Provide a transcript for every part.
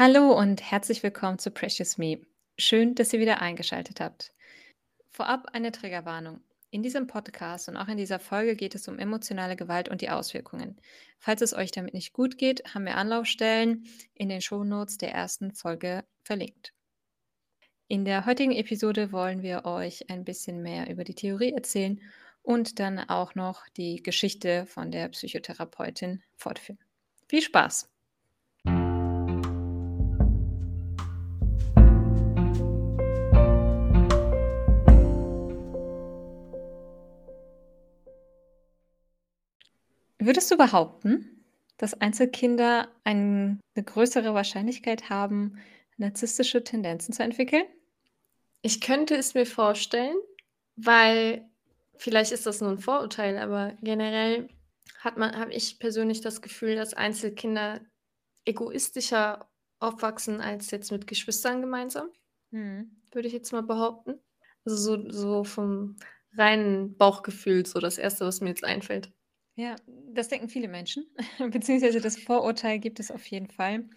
Hallo und herzlich willkommen zu Precious Me. Schön, dass ihr wieder eingeschaltet habt. Vorab eine Triggerwarnung. In diesem Podcast und auch in dieser Folge geht es um emotionale Gewalt und die Auswirkungen. Falls es euch damit nicht gut geht, haben wir Anlaufstellen in den Shownotes der ersten Folge verlinkt. In der heutigen Episode wollen wir euch ein bisschen mehr über die Theorie erzählen und dann auch noch die Geschichte von der Psychotherapeutin fortführen. Viel Spaß! Würdest du behaupten, dass Einzelkinder ein 'ne größere Wahrscheinlichkeit haben, narzisstische Tendenzen zu entwickeln? Ich könnte es mir vorstellen, weil vielleicht ist das nur 'n Vorurteil, aber generell hat man habe ich persönlich das Gefühl, dass Einzelkinder egoistischer aufwachsen als jetzt mit Geschwistern gemeinsam. Mhm. Würde ich jetzt mal behaupten. Also, so so vom reinen Bauchgefühl so das Erste, was mir jetzt einfällt. Ja, das denken viele Menschen, beziehungsweise das Vorurteil gibt es auf jeden Fall.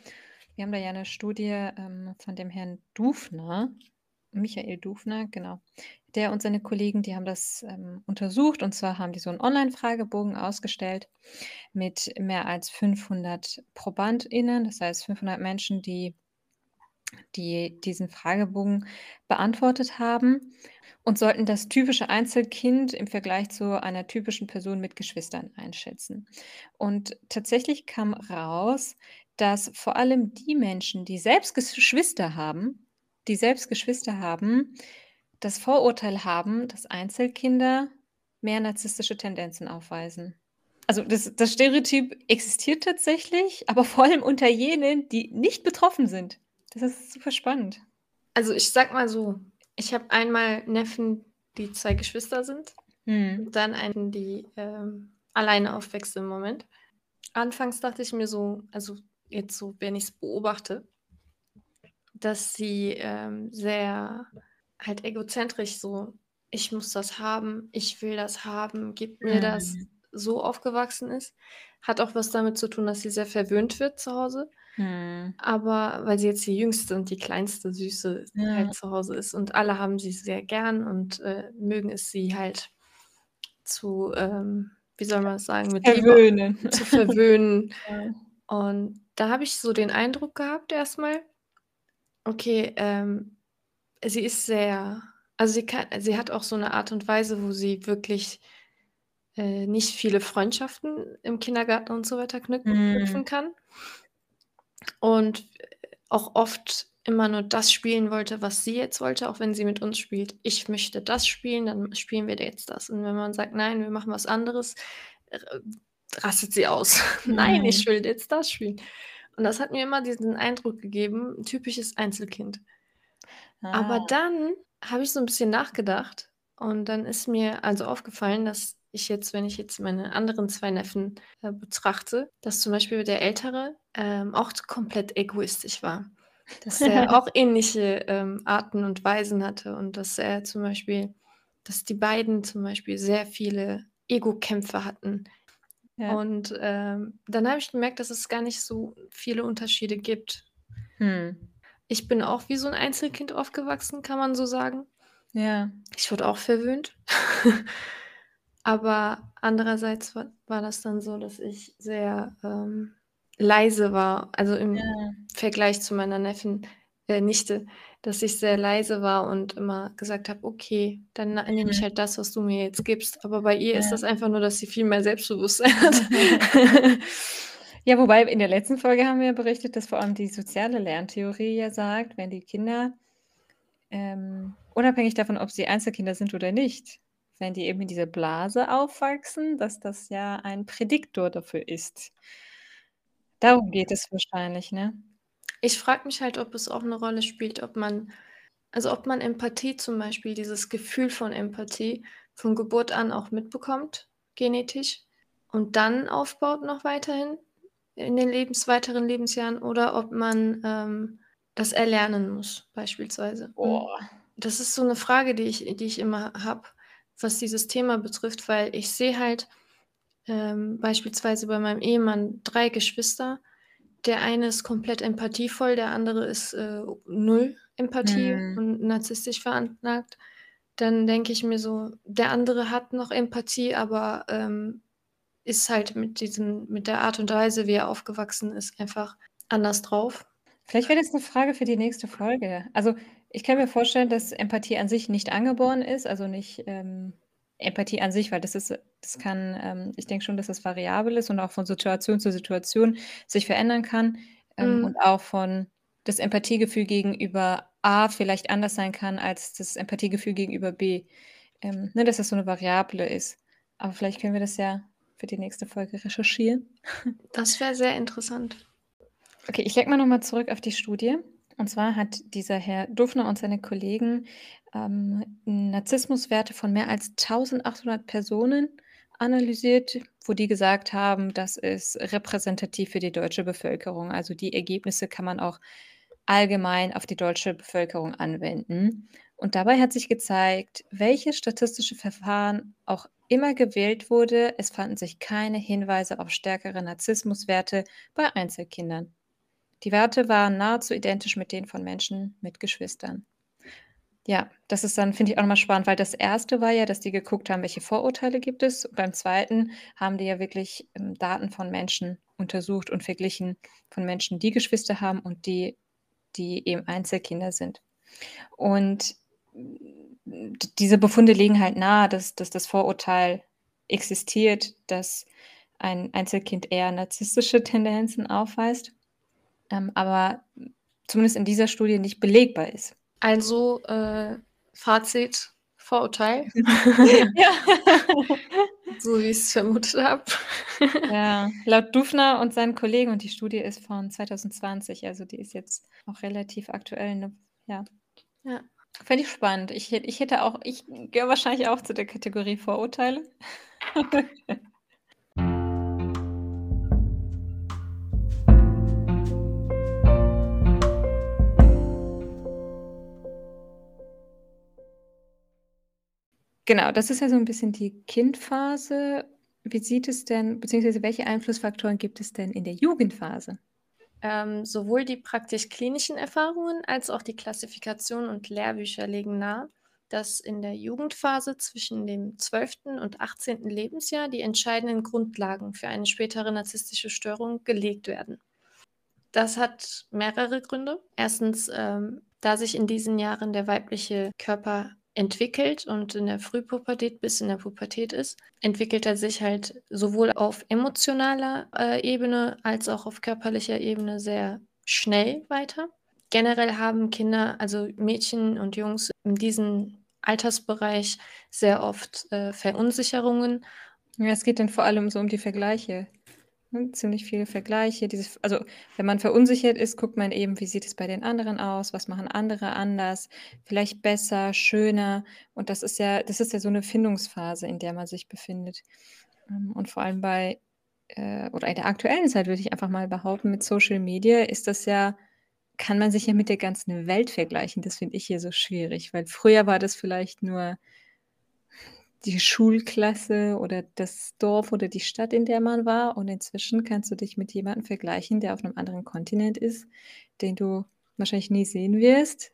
Wir haben da ja 'ne Studie, ähm, von dem Herrn Dufner, Michael Dufner, genau. Der und seine Kollegen, die haben das, ähm, untersucht und zwar haben die so 'n Online-Fragebogen ausgestellt mit mehr als 500 ProbandInnen, das heißt 500 Menschen, die die diesen Fragebogen beantwortet haben und sollten das typische Einzelkind im Vergleich zu einer typischen Person mit Geschwistern einschätzen. Und tatsächlich kam raus, dass vor allem die Menschen, die selbst Geschwister haben die selbst Geschwister haben, das Vorurteil haben, dass Einzelkinder mehr narzisstische Tendenzen aufweisen. Also, das das Stereotyp existiert tatsächlich, aber vor allem unter jenen, die nicht betroffen sind. Das ist super spannend. Also, ich sage mal so, ich habe einmal Neffen, die 2 Geschwister sind, Mhm. dann einen, die, ähm, alleine aufwächst im Moment. Anfangs dachte ich mir so also, jetzt so, wenn ich's beobachte dass sie, ähm, sehr halt egozentrisch so: „Ich muss das haben, ich will das haben, gib mir das“, Mhm. so aufgewachsen ist. Hat auch was damit zu tun, dass sie sehr verwöhnt wird zu Hause. Mhm. Aber weil sie jetzt die Jüngste und die kleinste Süße Ja. halt zu Hause ist und alle haben sie sehr gern und, äh, mögen es, sie halt zu, ähm, wie soll man das sagen, mit Liebe Verwöhnen. zu verwöhnen. Ja. Und da habe ich so den Eindruck gehabt erst mal okay, ähm, sie ist sehr also, sie kann sie hat auch so 'ne Art und Weise, wo sie wirklich, äh, nicht viele Freundschaften im Kindergarten und so weiter Mhm. knüpfen kann. Und, äh, auch oft immer nur das spielen wollte, was sie jetzt wollte, auch wenn sie mit uns spielt. „Ich möchte das spielen, dann spielen wir jetzt das.“ Und wenn man sagt: „Nein, wir machen was anderes“, r rastet sie aus. „Nein, Mhm. ich will jetzt das spielen.“ Und das hat mir immer diesen Eindruck gegeben, typisches Einzelkind. Aber Ah. dann habe ich so 'n bisschen nachgedacht und dann ist mir also aufgefallen, dass ich jetzt, wenn ich jetzt meine anderen 2 Neffen, äh, betrachte, dass zum Beispiel der Ältere, ähm, auch komplett egoistisch war. Dass er auch ähnliche, ähm, Arten und Weisen hatte und dass er zum Beispiel dass die beiden zum Beispiel sehr viele Egokämpfe hatten. Ja. Und, ähm, dann habe ich gemerkt, dass es gar nicht so viele Unterschiede gibt. Mhm. Ich bin auch wie so 'n Einzelkind aufgewachsen, kann man so sagen. Ja. Ich wurde auch verwöhnt. Aber andererseits wa war das dann so, dass ich sehr, ähm, leise war, also, im Ja. Vergleich zu meiner Neffen äh, Nichte, dass ich sehr leise war und immer gesagt habe: „Okay, dann nehme ich halt das, was du mir jetzt gibst.“ Aber bei ihr ist Ja. das einfach nur, dass sie viel mehr Selbstbewusstsein hat. Ja, wobei in der letzten Folge haben wir ja berichtet, dass vor allem die soziale Lerntheorie ja sagt, wenn die Kinder, ähm, unabhängig davon, ob sie Einzelkinder sind oder nicht, wenn die eben in dieser Blase aufwachsen, dass das ja ein Prädiktor dafür ist. Darum geht es wahrscheinlich, ne? Ich frage mich halt, ob es auch 'ne Rolle spielt, ob man also, ob man Empathie zum Beispiel dieses Gefühl von Empathie von Geburt an auch mitbekommt, genetisch, und dann aufbaut noch weiterhin in den Lebens weiteren Lebensjahren oder ob man, ähm, das erlernen muss beispielsweise. Und Boah. das ist so 'ne Frage, die ich die ich immer habe, was dieses Thema betrifft, weil ich sehe halt, ähm, beispielsweise bei meinem Ehemann 3 Geschwister, der eine ist komplett empathievoll, der andere ist äh, null Empathie Mhm. und narzisstisch veranlagt, dann denke ich mir so, der andere hat noch Empathie, aber ähm, ist halt mit diesem, mit der Art und Weise, wie er aufgewachsen ist, einfach anders drauf. Vielleicht wäre das eine Frage für die nächste Folge. Also, ich kann mir vorstellen, dass Empathie an sich nicht angeboren ist, also nicht, ähm, Empathie an sich, weil das ist das kann ähm, ich denke schon, dass das variabel ist und auch von Situation zu Situation sich verändern kann, ähm, Mhm. und auch von das Empathiegefühl gegenüber A vielleicht anders sein kann als das Empathiegefühl gegenüber B. Ähm, ne, dass das so eine Variable ist. Aber vielleicht können wir das ja für die nächste Folge recherchieren. Das wäre sehr interessant. Okay, ich lege mal noch mal zurück auf die Studie. Und zwar hat dieser Herr Dufner und seine Kollegen ähm, Narzissmuswerte von mehr als 1800 Personen analysiert, wo die gesagt haben, das ist repräsentativ für die deutsche Bevölkerung. Also die Ergebnisse kann man auch allgemein auf die deutsche Bevölkerung anwenden. Und dabei hat sich gezeigt, welches statistische Verfahren auch immer gewählt wurde, es fanden sich keine Hinweise auf stärkere Narzissmuswerte bei Einzelkindern. Die Werte waren nahezu identisch mit denen von Menschen mit Geschwistern. Ja, das ist dann, finde ich, auch nochmal spannend, weil das erste war ja, dass die geguckt haben, welche Vorurteile gibt es. Und beim zweiten haben die ja wirklich ähm, Daten von Menschen untersucht und verglichen von Menschen, die Geschwister haben und die, die eben Einzelkinder sind. Und diese Befunde legen halt nahe, dass, dass das Vorurteil existiert, dass ein Einzelkind eher narzisstische Tendenzen aufweist, ähm, aber zumindest in dieser Studie nicht belegbar ist. Also, äh, Fazit, Vorurteil. ja. so wie ich es vermutet habe. ja, laut Dufner und seinen Kollegen, und die Studie ist von 2020, also die ist jetzt auch relativ aktuell. Ne? Ja. Ja. Fände ich spannend. Ich, ich hätte auch, ich gehöre wahrscheinlich auch zu der Kategorie Vorurteile. Genau, das ist ja so ein bisschen die Kindphase. Wie sieht es denn, beziehungsweise welche Einflussfaktoren gibt es denn in der Jugendphase? Ähm, sowohl die praktisch-klinischen Erfahrungen als auch die Klassifikation und Lehrbücher legen nahe, dass in der Jugendphase zwischen dem 12. und 18. Lebensjahr die entscheidenden Grundlagen für eine spätere narzisstische Störung gelegt werden. Das hat mehrere Gründe. Erstens, ähm, da sich in diesen Jahren der weibliche Körper entwickelt und in der Frühpubertät bis in der Pubertät ist, entwickelt er sich halt sowohl auf emotionaler äh, Ebene als auch auf körperlicher Ebene sehr schnell weiter. Generell haben Kinder, also Mädchen und Jungs in diesem Altersbereich sehr oft äh, Verunsicherungen. Ja, es geht dann vor allem so um die Vergleiche. Ne? Ziemlich viele Vergleiche. Dieses, also wenn man verunsichert ist, guckt man eben, wie sieht es bei den anderen aus, was machen andere anders, vielleicht besser, schöner. Und das ist ja, das ist ja so eine Findungsphase, in der man sich befindet. Ähm, und vor allem bei, äh, oder in der aktuellen Zeit würde ich einfach mal behaupten, mit Social Media ist das ja, kann man sich ja mit der ganzen Welt vergleichen. Das finde ich hier so schwierig, weil früher war das vielleicht nur die Schulklasse oder das Dorf oder die Stadt, in der man war. Und inzwischen kannst du dich mit jemandem vergleichen, der auf einem anderen Kontinent ist, den du wahrscheinlich nie sehen wirst.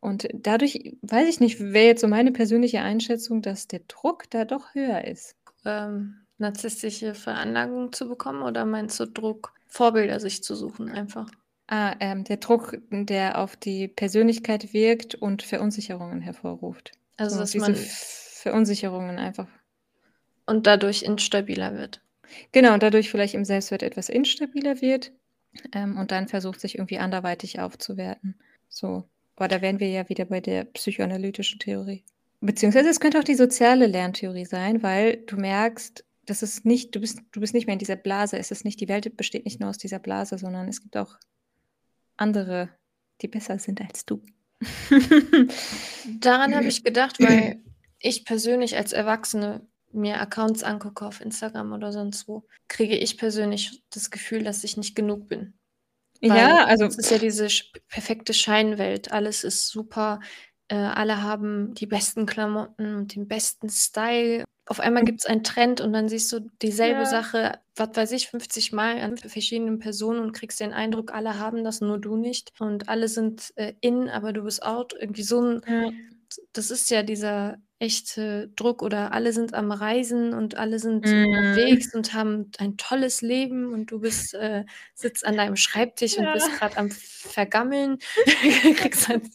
Und dadurch, weiß ich nicht, wäre jetzt so meine persönliche Einschätzung, dass der Druck da doch höher ist. Ähm, narzisstische Veranlagung zu bekommen oder meinst du Druck, Vorbilder sich zu suchen einfach? Ah, ähm, der Druck, der auf die Persönlichkeit wirkt und Verunsicherungen hervorruft. Also, so, dass man Verunsicherungen einfach. Und dadurch instabiler wird. Genau, und dadurch vielleicht im Selbstwert etwas instabiler wird ähm, und dann versucht, sich irgendwie anderweitig aufzuwerten. So, aber da wären wir ja wieder bei der psychoanalytischen Theorie. Beziehungsweise es könnte auch die soziale Lerntheorie sein, weil du merkst, das ist nicht, du bist, du bist nicht mehr in dieser Blase. Es ist nicht, die Welt besteht nicht nur aus dieser Blase, sondern es gibt auch andere, die besser sind als du. Daran habe ich gedacht, weil ich persönlich als Erwachsene mir Accounts angucke auf Instagram oder sonst wo, kriege ich persönlich das Gefühl, dass ich nicht genug bin. Weil ja, also es ist ja diese perfekte Scheinwelt. Alles ist super. Äh, alle haben die besten Klamotten und den besten Style. auf einmal Mhm. gibt es einen Trend und dann siehst du dieselbe Ja. Sache, was weiß ich, 50 Mal an verschiedenen Personen und kriegst den Eindruck, alle haben das, nur du nicht. Und alle sind äh, in, aber du bist out. Irgendwie so ein, Ja. das ist ja dieser echte Druck oder alle sind am Reisen und alle sind Mhm. unterwegs und haben ein tolles Leben und du bist, äh, sitzt an deinem Schreibtisch und bist Ja. gerade am Vergammeln. Halt,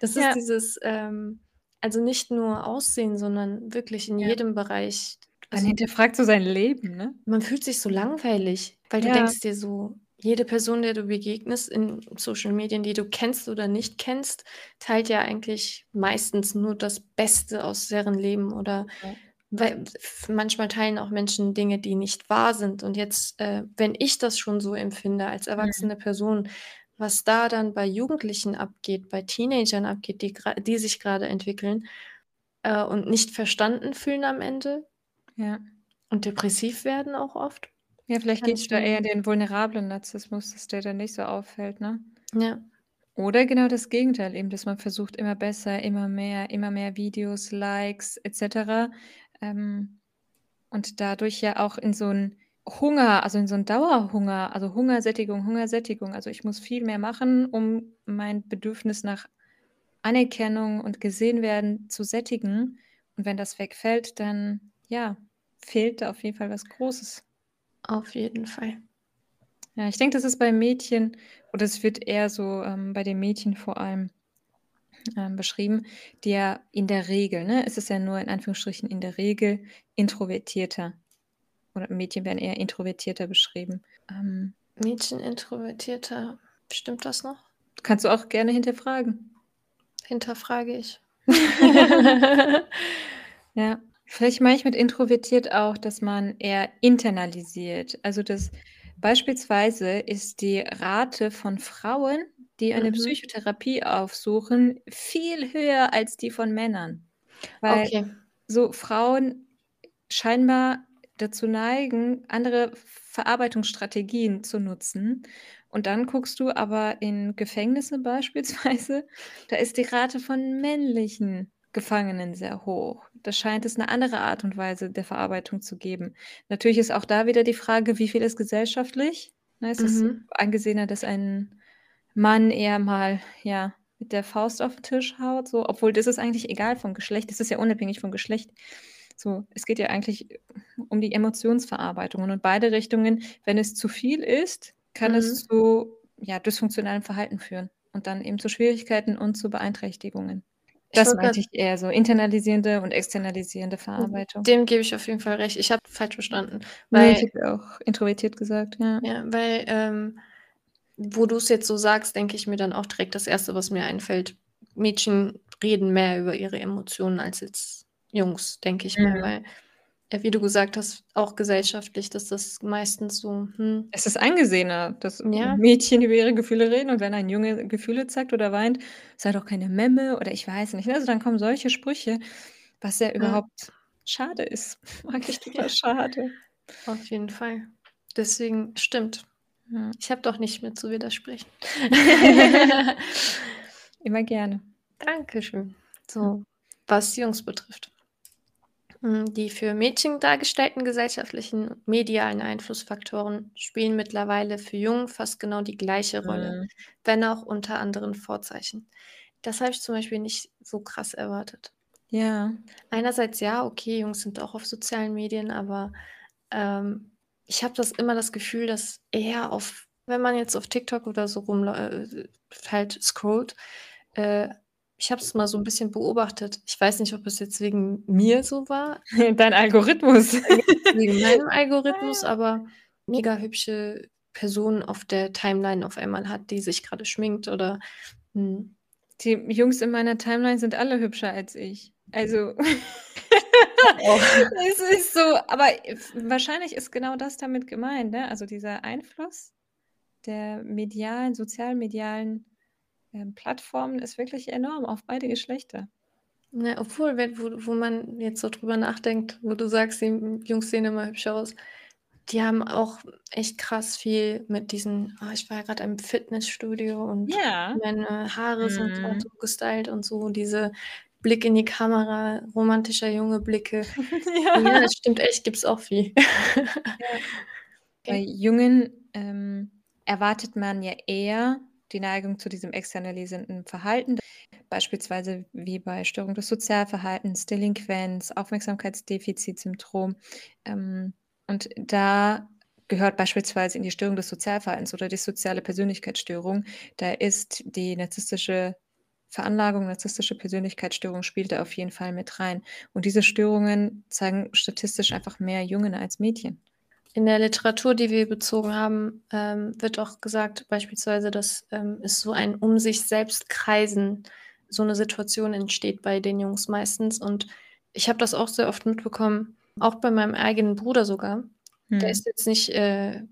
das ist Ja. dieses, ähm, also nicht nur Aussehen, sondern wirklich in Ja. jedem Bereich. Man Also hinterfragt so sein Leben, ne? man fühlt sich so langweilig, weil du Ja. denkst dir so, jede Person, der du begegnest in Social Medien, die du kennst oder nicht kennst, teilt ja eigentlich meistens nur das Beste aus deren Leben oder Ja. weil manchmal teilen auch Menschen Dinge, die nicht wahr sind. Und jetzt, äh, wenn ich das schon so empfinde als Mhm. erwachsene Person, was da dann bei Jugendlichen abgeht, bei Teenagern abgeht, die die sich grade entwickeln, äh, und nicht verstanden fühlen am Ende Ja. und depressiv werden auch oft. Ja, vielleicht Kann geht's ich da eher den vulnerablen Narzissmus, dass der dann nicht so auffällt, ne? Ja. Oder genau das Gegenteil eben, dass man versucht, immer besser, immer mehr, immer mehr Videos, Likes et cetera, ähm, und dadurch ja auch in so 'n Hunger also in so 'n Dauerhunger, also Hungersättigung, Hungersättigung. Also, ich muss viel mehr machen, um mein Bedürfnis nach Anerkennung und gesehen werden zu sättigen. Und wenn das wegfällt, dann, ja, fehlt da auf jeden Fall was Großes. Auf jeden Fall. Ja, ich denke, das ist bei Mädchen oder es wird eher so, ähm, bei den Mädchen vor allem, ähm, beschrieben, die ja in der Regel, ne, es ist ja nur in Anführungsstrichen in der Regel introvertierter oder Mädchen werden eher introvertierter beschrieben. Ähm Mädchen introvertierter, stimmt das noch? Kannst du auch gerne hinterfragen. Hinterfrage ich. Ja, vielleicht meine ich mit introvertiert auch, dass man eher internalisiert. Also, dass beispielsweise ist die Rate von Frauen, die eine Mhm. Psychotherapie aufsuchen, viel höher als die von Männern. Weil Okay. so Frauen scheinbar dazu neigen, andere Verarbeitungsstrategien zu nutzen. Und dann guckst du aber in Gefängnisse beispielsweise, da ist die Rate von männlichen Gefangenen sehr hoch. Da scheint es 'ne andere Art und Weise der Verarbeitung zu geben. Natürlich ist auch da wieder die Frage, wie viel ist gesellschaftlich? Ne, ist es Mhm. angesehener, dass ein Mann eher mal, ja, mit der Faust auf 'n Tisch haut, so? Obwohl, das ist eigentlich egal vom Geschlecht. Das ist ja unabhängig vom Geschlecht. So, es geht ja eigentlich um die Emotionsverarbeitung. Und in beide Richtungen, wenn es zu viel ist, kann es Mhm. zu, ja, dysfunktionalem Verhalten führen und dann eben zu Schwierigkeiten und zu Beeinträchtigungen. Ich Das meinte ich eher so, internalisierende und externalisierende Mhm. Verarbeitung. Dem gebe ich auf jeden Fall recht. Ich habe falsch verstanden, Ne, ich weil hätte auch introvertiert gesagt, ja. Ja, weil, ähm, wo du's jetzt so sagst, denke ich mir dann auch direkt das Erste, was mir einfällt. Mädchen reden mehr über ihre Emotionen als jetzt Jungs, denke ich mir, Mhm. weil, wie du gesagt hast, auch gesellschaftlich, dass das meistens so, hm Es ist angesehener, dass Ja. Mädchen über ihre Gefühle reden und wenn ein Junge Gefühle zeigt oder weint: „Sei doch keine Memme“ oder ich weiß nicht, ne? Also, dann kommen solche Sprüche, was ja Ja. überhaupt schade ist. Eigentlich total Ja. schade. Auf jeden Fall. Deswegen stimmt. Ich habe doch nicht mehr zu widersprechen. Immer gerne. Dankeschön. So, was Jungs betrifft. Hm, die für Mädchen dargestellten gesellschaftlichen und medialen Einflussfaktoren spielen mittlerweile für Jungen fast genau die gleiche Rolle, Mhm. wenn auch unter anderen Vorzeichen. Das habe ich zum Beispiel nicht so krass erwartet. Ja. Einerseits ja, okay, Jungs sind auch auf sozialen Medien, aber, ähm, ich habe das immer das Gefühl, dass eher auf wenn man jetzt auf TikTok oder so rumläu äh, halt scrollt, äh, ich habe es mal so 'n bisschen beobachtet. Ich weiß nicht, ob es jetzt wegen mir so war. Dein Algorithmus. Wegen meinem Algorithmus, aber mega hübsche Personen auf der Timeline auf einmal hat, die sich grade schminkt oder, hm Die Jungs in meiner Timeline sind alle hübscher als ich. Also es ist so, aber wahrscheinlich ist genau das damit gemeint, ne? Also, dieser Einfluss der medialen sozial-medialen, ähm, Plattformen ist wirklich enorm auf beide Geschlechter. Ne, obwohl, wenn wo wo man jetzt so drüber nachdenkt, wo du sagst, die Jungs sehen immer hübscher aus. Die haben auch echt krass viel mit diesen ah, ich war ja grad im Fitnessstudio und Ja. meine Haare sind Mhm. so gestylt und so. Diese Blick in die Kamera, romantischer junge Blicke. Ja, Ja, das stimmt echt, gibt es auch viel. Ja. Bei Jungen ähm, erwartet man ja eher die Neigung zu diesem externalisierenden Verhalten, beispielsweise wie bei Störung des Sozialverhaltens, Delinquenz, Aufmerksamkeitsdefizitsyndrom. Ähm, und da gehört beispielsweise in die Störung des Sozialverhaltens oder die soziale Persönlichkeitsstörung. Da ist die narzisstische Veranlagung, narzisstische Persönlichkeitsstörung spielt da auf jeden Fall mit rein. Und diese Störungen zeigen statistisch einfach mehr Jungen als Mädchen. In der Literatur, die wir bezogen haben, ähm, wird auch gesagt, beispielsweise, dass ähm, es so ein um sich selbst kreisen, so eine Situation entsteht bei den Jungs meistens. Und ich habe das auch sehr oft mitbekommen, auch bei meinem eigenen Bruder sogar. Hm. Der ist jetzt nicht, äh,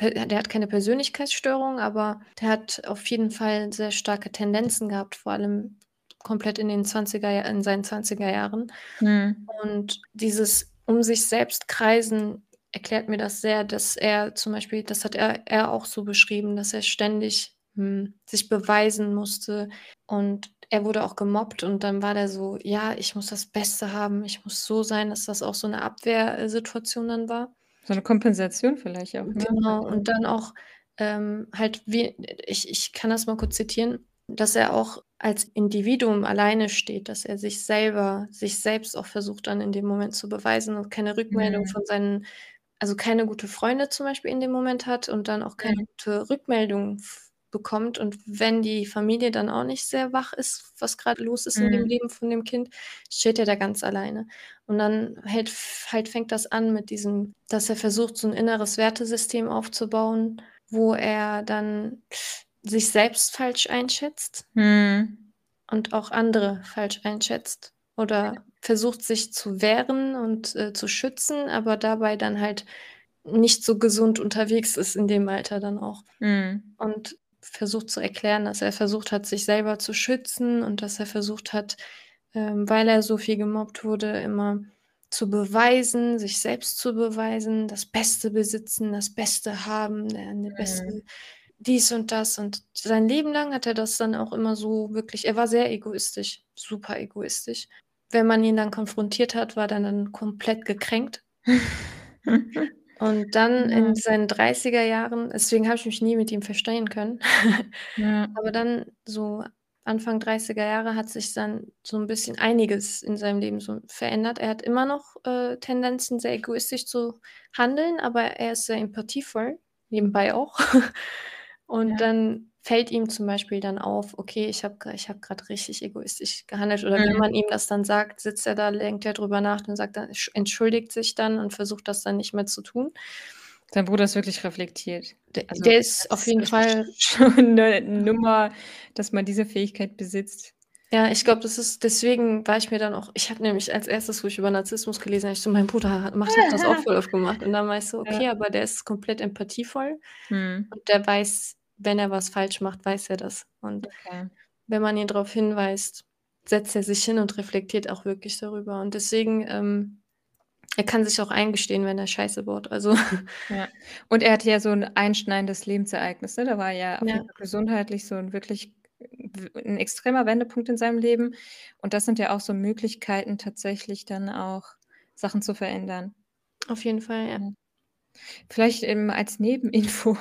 der hat keine Persönlichkeitsstörung, aber der hat auf jeden Fall sehr starke Tendenzen gehabt, vor allem komplett in den 20er, in seinen 20er Jahren. Hm. Und dieses um sich selbst kreisen erklärt mir das sehr, dass er zum Beispiel, das hat er, er auch so beschrieben, dass er ständig hm, sich beweisen musste und er wurde auch gemobbt und dann war der so, ja, ich muss das Beste haben, ich muss so sein, dass das auch so eine Abwehrsituation dann war. So eine Kompensation vielleicht auch. Ne? Genau, und dann auch ähm, halt, wie, ich, ich kann das mal kurz zitieren, dass er auch als Individuum alleine steht, dass er sich selber, sich selbst auch versucht dann in dem Moment zu beweisen und keine Rückmeldung mhm. von seinen also keine gute Freunde zum Beispiel in dem Moment hat und dann auch keine mhm. gute Rückmeldung bekommt. Und wenn die Familie dann auch nicht sehr wach ist, was gerade los ist mhm. in dem mhm. Leben von dem Kind, steht er da ganz alleine. Und dann halt, halt fängt das an mit diesem, dass er versucht, so ein inneres Wertesystem aufzubauen, wo er dann sich selbst falsch einschätzt mhm. und auch andere falsch einschätzt. Oder versucht sich zu wehren und äh, zu schützen, aber dabei dann halt nicht so gesund unterwegs ist in dem Alter dann auch. Mhm. Und versucht zu erklären, dass er versucht hat, sich selber zu schützen und dass er versucht hat, ähm, weil er so viel gemobbt wurde, immer zu beweisen, sich selbst zu beweisen, das Beste besitzen, das Beste haben, eine mhm. beste dies und das. Und sein Leben lang hat er das dann auch immer so wirklich, er war sehr egoistisch, super egoistisch wenn man ihn dann konfrontiert hat, war er dann komplett gekränkt. Und dann ja. in seinen 30er Jahren, deswegen habe ich mich nie mit ihm verstehen können. ja. Aber dann so Anfang 30er Jahre hat sich dann so ein bisschen einiges in seinem Leben so verändert. Er hat immer noch äh, Tendenzen, sehr egoistisch zu handeln, aber er ist sehr empathievoll, nebenbei auch. Und ja. dann fällt ihm zum Beispiel dann auf, okay, ich habe ich hab gerade richtig egoistisch gehandelt. Oder mhm. wenn man ihm das dann sagt, sitzt er da, denkt er drüber nach und sagt dann, entschuldigt sich dann und versucht das dann nicht mehr zu tun. Dein Bruder ist wirklich reflektiert. Der, also, der ist auf jeden Fall schon eine Nummer, dass man diese Fähigkeit besitzt. Ja, ich glaube, das ist, deswegen war ich mir dann auch, ich habe nämlich als erstes, wo ich über Narzissmus gelesen habe, ich so, mein Bruder macht das auch voll oft gemacht. Und dann war ich so, okay, ja. aber der ist komplett empathievoll hm. und der weiß, wenn er was falsch macht, weiß er das. Und okay. wenn man ihn darauf hinweist, setzt er sich hin und reflektiert auch wirklich darüber. Und deswegen, ähm, er kann sich auch eingestehen, wenn er Scheiße baut. Also. Ja. Und er hatte ja so ein einschneidendes Lebensereignis. Ne? Da war ja, ja. gesundheitlich so ein wirklich ein extremer Wendepunkt in seinem Leben. Und das sind ja auch so Möglichkeiten, tatsächlich dann auch Sachen zu verändern. Auf jeden Fall, ja. Vielleicht ähm, als Nebeninfo.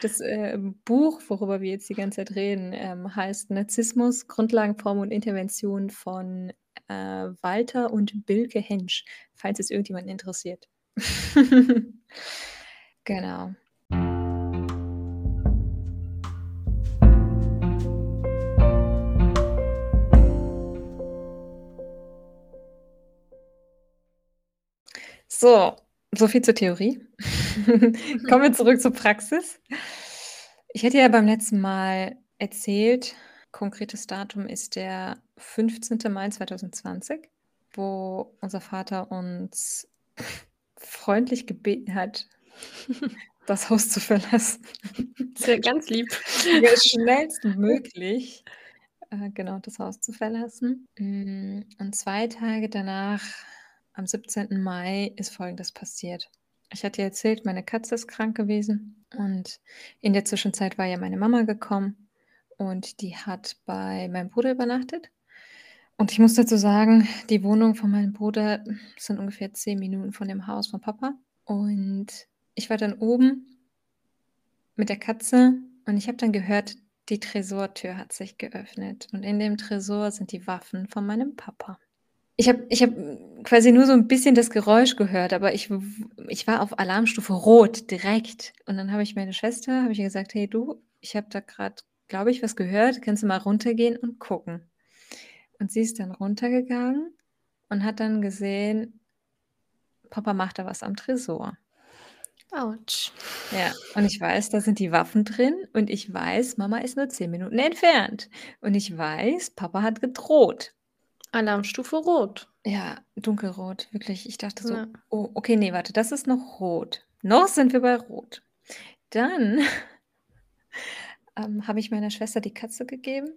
Das äh, Buch, worüber wir jetzt die ganze Zeit reden, ähm, heißt Narzissmus, Grundlagenform und Intervention von äh, Walter und Bilke Hensch, falls es irgendjemanden interessiert. genau. So, so viel zur Theorie. Kommen wir zurück zur Praxis. Ich hatte ja beim letzten Mal erzählt, konkretes Datum ist der 15. Mai 2020, wo unser Vater uns freundlich gebeten hat, das Haus zu verlassen. Sehr ganz lieb. Ja, schnellstmöglich, äh, genau, das Haus zu verlassen. Mm, und zwei Tage danach am 17. Mai ist Folgendes passiert. Ich hatte erzählt, meine Katze ist krank gewesen und in der Zwischenzeit war ja meine Mama gekommen und die hat bei meinem Bruder übernachtet. Und ich muss dazu sagen, die Wohnung von meinem Bruder sind ungefähr 10 Minuten von dem Haus von Papa. Und ich war dann oben mit der Katze und ich habe dann gehört, die Tresortür hat sich geöffnet und in dem Tresor sind die Waffen von meinem Papa. Ich habe ich hab quasi nur so ein bisschen das Geräusch gehört, aber ich ich war auf Alarmstufe Rot direkt. Und dann habe ich meine Schwester habe ich ihr gesagt: „Hey du, ich habe da gerade, glaube ich, was gehört. Kannst du mal runtergehen und gucken?“ Und sie ist dann runtergegangen und hat dann gesehen, Papa macht da was am Tresor. Autsch. Ja, und ich weiß, da sind die Waffen drin und ich weiß, Mama ist nur 10 Minuten entfernt. Und ich weiß, Papa hat gedroht. Alarmstufe Rot. Ja, dunkelrot, wirklich. Ich dachte so, Ja. oh, okay, nee, warte, das ist noch rot. Noch sind wir bei rot. Dann ähm, habe ich meiner Schwester die Katze gegeben.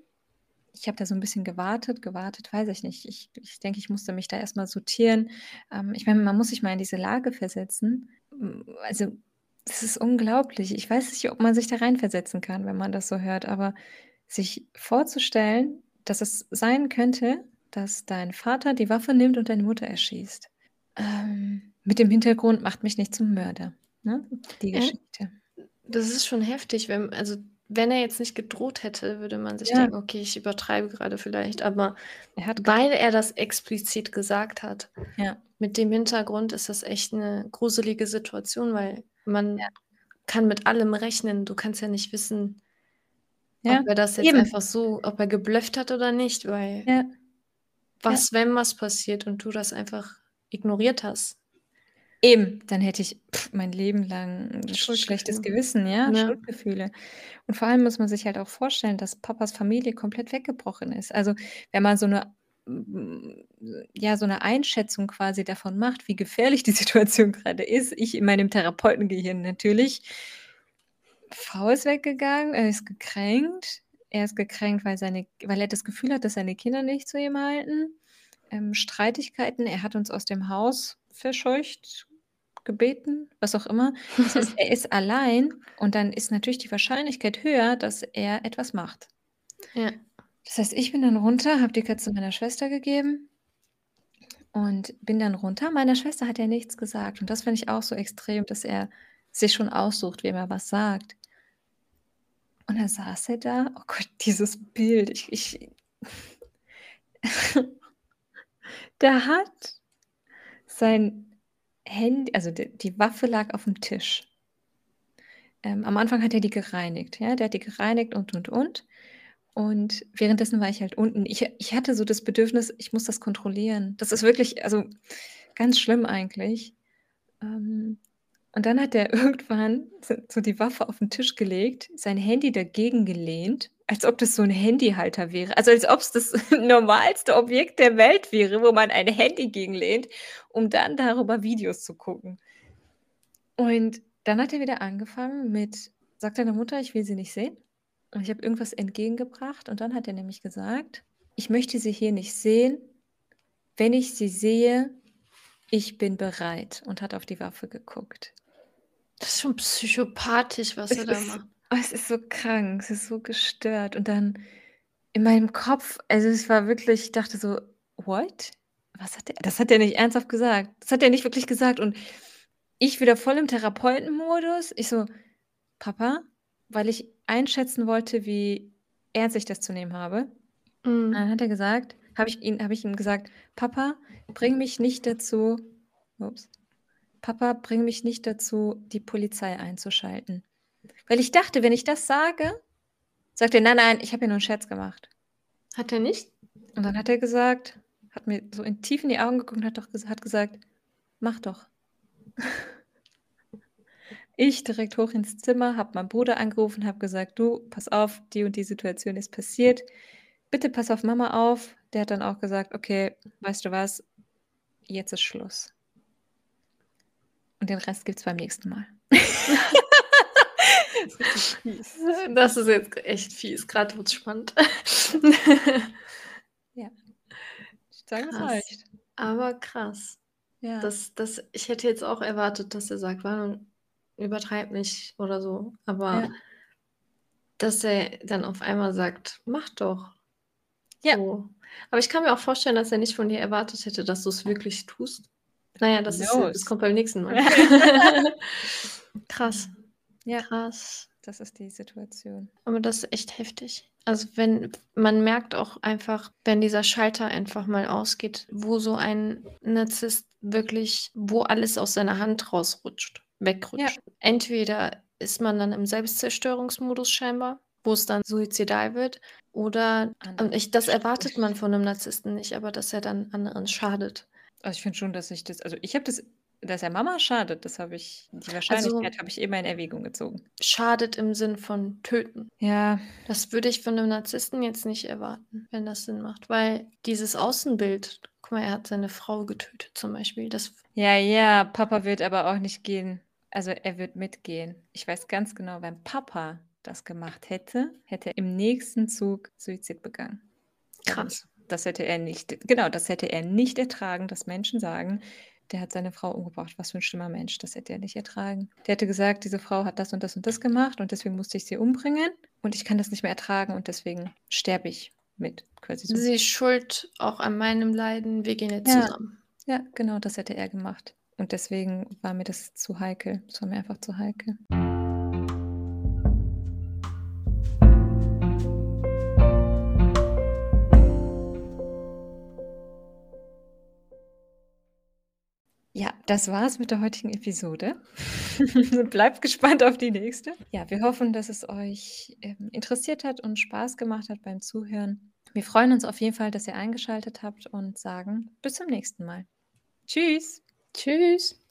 Ich habe da so ein bisschen gewartet, gewartet, weiß ich nicht. Ich, ich denke, ich musste mich da erstmal sortieren. Ähm, ich meine, man muss sich mal in diese Lage versetzen. Also, das ist unglaublich. Ich weiß nicht, ob man sich da reinversetzen kann, wenn man das so hört, aber sich vorzustellen, dass es sein könnte, dass dein Vater die Waffe nimmt und deine Mutter erschießt. Ähm, mit dem Hintergrund macht mich nicht zum Mörder. Ne? Die Ja. Geschichte. Das ist schon heftig, wenn, also wenn er jetzt nicht gedroht hätte, würde man sich Ja. denken, okay, ich übertreibe gerade vielleicht, aber Er hat weil er das explizit gesagt hat, Ja. mit dem Hintergrund ist das echt eine gruselige Situation, weil man Ja. kann mit allem rechnen. Du kannst ja nicht wissen, ob er das jetzt eben. einfach so, ob er geblufft hat oder nicht, weil Ja. was, wenn was passiert und du das einfach ignoriert hast. Eben, dann hätte ich pff, mein Leben lang ein sch schlechtes. Gewissen, ja, Ja. Schuldgefühle. Und vor allem muss man sich halt auch vorstellen, dass Papas Familie komplett weggebrochen ist. Also, wenn man so 'ne hm, ja, so 'ne Einschätzung quasi davon macht, wie gefährlich die Situation grade ist, ich in meinem Therapeutengehirn natürlich. Frau ist weggegangen, er ist gekränkt. Er ist gekränkt, weil seine weil er das Gefühl hat, dass seine Kinder nicht zu ihm halten. Ähm, Streitigkeiten, er hat uns aus dem Haus verscheucht, gebeten, was auch immer. Das heißt, er ist allein und dann ist natürlich die Wahrscheinlichkeit höher, dass er etwas macht. Ja. Das heißt, ich bin dann runter, habe die Katze meiner Schwester gegeben und bin dann runter. Meiner Schwester hat er nichts gesagt und das finde ich auch so extrem, dass er sich schon aussucht, wem er was sagt. Und dann saß er da. Oh Gott, dieses Bild. Ich ich Der hat sein Handy also d die Waffe lag aufm Tisch. Ähm, am Anfang hat er die gereinigt, ja? Der hat die gereinigt und, und, und. Und währenddessen war ich halt unten. Ich ich hatte so das Bedürfnis, ich muss das kontrollieren. Das ist wirklich also, ganz schlimm eigentlich. Ähm, und dann hat er irgendwann so die Waffe auf 'n Tisch gelegt, sein Handy dagegen gelehnt, als ob das so 'n Handyhalter wäre. Also, als ob's das normalste Objekt der Welt wäre, wo man ein Handy gegen lehnt, um dann darüber Videos zu gucken. Und dann hat er wieder angefangen mit: „Sag deiner Mutter, ich will sie nicht sehen.“ Und ich habe irgendwas entgegengebracht und dann hat er nämlich gesagt: „Ich möchte sie hier nicht sehen. Wenn ich sie sehe, ich bin bereit.“ Und hat auf die Waffe geguckt. Das ist schon psychopathisch, was Es er da ist macht. oh, es ist so krank, es ist so gestört. Und dann in meinem Kopf also, es war wirklich ich dachte so: „What? Was hat der?“ Das hat er nicht ernsthaft gesagt. Das hat er nicht wirklich gesagt und ich wieder voll im Therapeutenmodus. Ich so: „Papa“ weil ich einschätzen wollte, wie ernst ich das zu nehmen habe. Mhm. dann hat er gesagt habe ich ihn habe ich ihm gesagt: „Papa, bring mich nicht dazu“ ups. „Papa, bring mich nicht dazu, die Polizei einzuschalten.“ Weil ich dachte, wenn ich das sage, sagt er: „Nein, nein, ich habe ja nur 'n Scherz gemacht.“ Hat er nicht? Und dann hat er gesagt hat mir so in tief in die Augen geguckt und hat doch hat gesagt: „Mach doch.“ Ich direkt hoch ins Zimmer, habe meinen Bruder angerufen, habe gesagt: „Du, pass auf, die und die Situation ist passiert. Bitte pass auf Mama auf.“ Der hat dann auch gesagt: „Okay, weißt du was? Jetzt ist Schluss.“ Und den Rest gibt's beim nächsten Mal. Ist. Das ist jetzt echt fies. Grad wird's spannend. Ja. Ich sage, es reicht. Aber krass. Ja. Das das ich hätte jetzt auch erwartet, dass er sagt: „Mann, übertreib nicht“ oder so. Aber Ja. dass er dann auf einmal sagt: „Mach doch.“ Ja. So. Aber ich kann mir auch vorstellen, dass er nicht von dir erwartet hätte, dass du es wirklich tust. Naja, das, ist, das kommt beim nächsten Mal. Krass. Ja. Krass. Das ist die Situation. Aber das ist echt heftig. Also wenn man merkt auch einfach, wenn dieser Schalter einfach mal ausgeht, wo so ein Narzisst wirklich, wo alles aus seiner Hand rausrutscht, wegrutscht. Ja. Entweder ist man dann im Selbstzerstörungsmodus scheinbar, wo es dann suizidal wird, oder ich, das erwartet man von einem Narzissten nicht, aber dass er dann anderen schadet. Also ich finde schon, dass ich das, also ich habe das dass er Mama schadet, das habe ich die Also Wahrscheinlichkeit habe ich immer in Erwägung gezogen. schadet im Sinn von töten. Ja. Das würde ich von einem Narzissten jetzt nicht erwarten, wenn das Sinn macht, weil dieses Außenbild guck mal, er hat seine Frau getötet zum Beispiel, das Ja, ja, Papa wird aber auch nicht gehen. Also, er wird mitgehen. Ich weiß ganz genau, wenn Papa das gemacht hätte, hätte er im nächsten Zug Suizid begangen. Krass. Das hätte er nicht genau, das hätte er nicht ertragen, dass Menschen sagen der hat seine Frau umgebracht. Was für ein schlimmer Mensch, das hätte er nicht ertragen. Der hätte gesagt, diese Frau hat das und das und das gemacht und deswegen musste ich sie umbringen und ich kann das nicht mehr ertragen und deswegen sterbe ich mit. Quasi so. Sie ist schuld auch an meinem Leiden, wir gehen jetzt ja. zusammen. Ja, genau, das hätte er gemacht. Und deswegen war mir das zu heikel. Es war mir einfach zu heikel. Das war's mit der heutigen Episode. Bleibt gespannt auf die nächste. Ja, wir hoffen, dass es euch ähm, interessiert hat und Spaß gemacht hat beim Zuhören. Wir freuen uns auf jeden Fall, dass ihr eingeschaltet habt und sagen bis zum nächsten Mal. Tschüss. Tschüss.